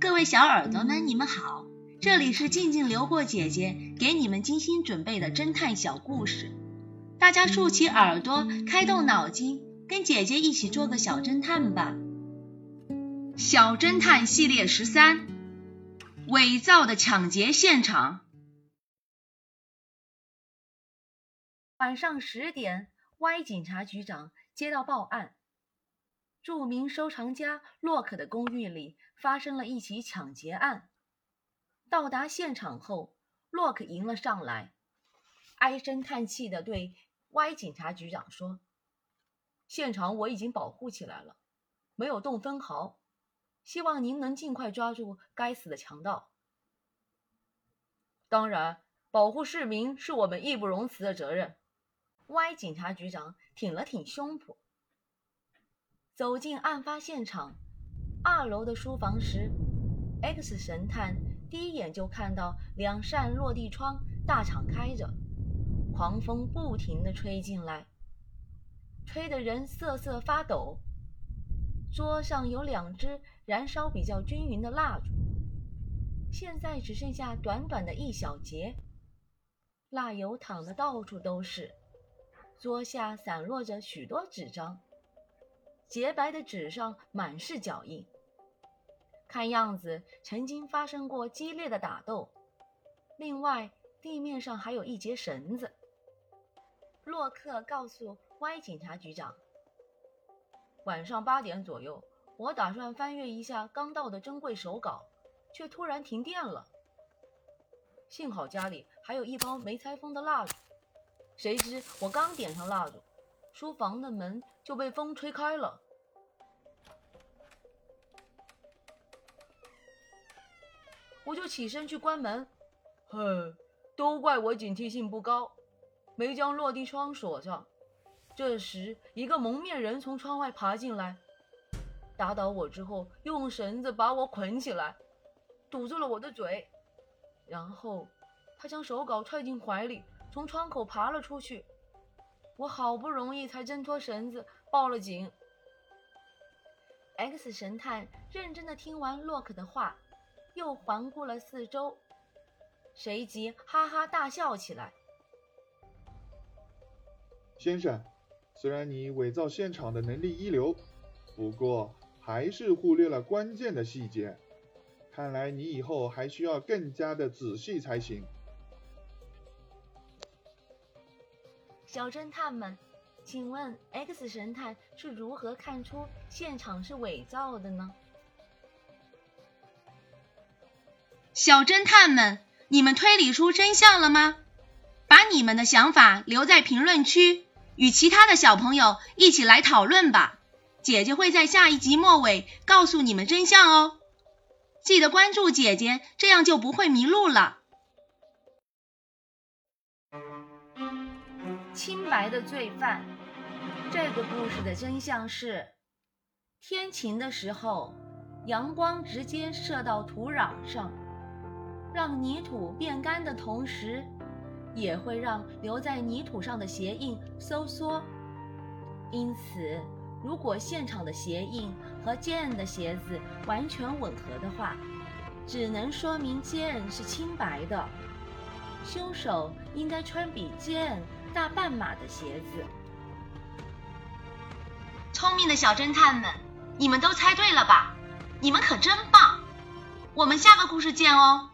各位小耳朵们，你们好，这里是静静流过姐姐给你们精心准备的侦探小故事，大家竖起耳朵，开动脑筋，跟姐姐一起做个小侦探吧。小侦探系列十三：伪造的抢劫现场。晚上十点，Y 警察局长接到报案。著名收藏家洛克的公寓里发生了一起抢劫案。到达现场后，洛克迎了上来，唉声叹气地对 Y 警察局长说：“现场我已经保护起来了，没有动分毫。希望您能尽快抓住该死的强盗。当然，保护市民是我们义不容辞的责任。”Y 警察局长挺了挺胸脯。走进案发现场，二楼的书房时，X 神探第一眼就看到两扇落地窗大敞开着，狂风不停地吹进来，吹得人瑟瑟发抖。桌上有两支燃烧比较均匀的蜡烛，现在只剩下短短的一小截，蜡油淌的到处都是，桌下散落着许多纸张。洁白的纸上满是脚印，看样子曾经发生过激烈的打斗。另外，地面上还有一截绳子。洛克告诉 Y 警察局长：“晚上八点左右，我打算翻阅一下刚到的珍贵手稿，却突然停电了。幸好家里还有一包没拆封的蜡烛，谁知我刚点上蜡烛，书房的门就被风吹开了。”我就起身去关门，哼，都怪我警惕性不高，没将落地窗锁上。这时，一个蒙面人从窗外爬进来，打倒我之后，用绳子把我捆起来，堵住了我的嘴，然后他将手稿揣进怀里，从窗口爬了出去。我好不容易才挣脱绳子，报了警。X 神探认真的听完洛克的话。又环顾了四周，随即哈哈大笑起来。先生，虽然你伪造现场的能力一流，不过还是忽略了关键的细节。看来你以后还需要更加的仔细才行。小侦探们，请问 X 神探是如何看出现场是伪造的呢？小侦探们，你们推理出真相了吗？把你们的想法留在评论区，与其他的小朋友一起来讨论吧。姐姐会在下一集末尾告诉你们真相哦。记得关注姐姐，这样就不会迷路了。清白的罪犯，这个故事的真相是：天晴的时候，阳光直接射到土壤上。让泥土变干的同时，也会让留在泥土上的鞋印收缩。因此，如果现场的鞋印和 Jane 的鞋子完全吻合的话，只能说明 Jane 是清白的。凶手应该穿比 Jane 大半码的鞋子。聪明的小侦探们，你们都猜对了吧？你们可真棒！我们下个故事见哦。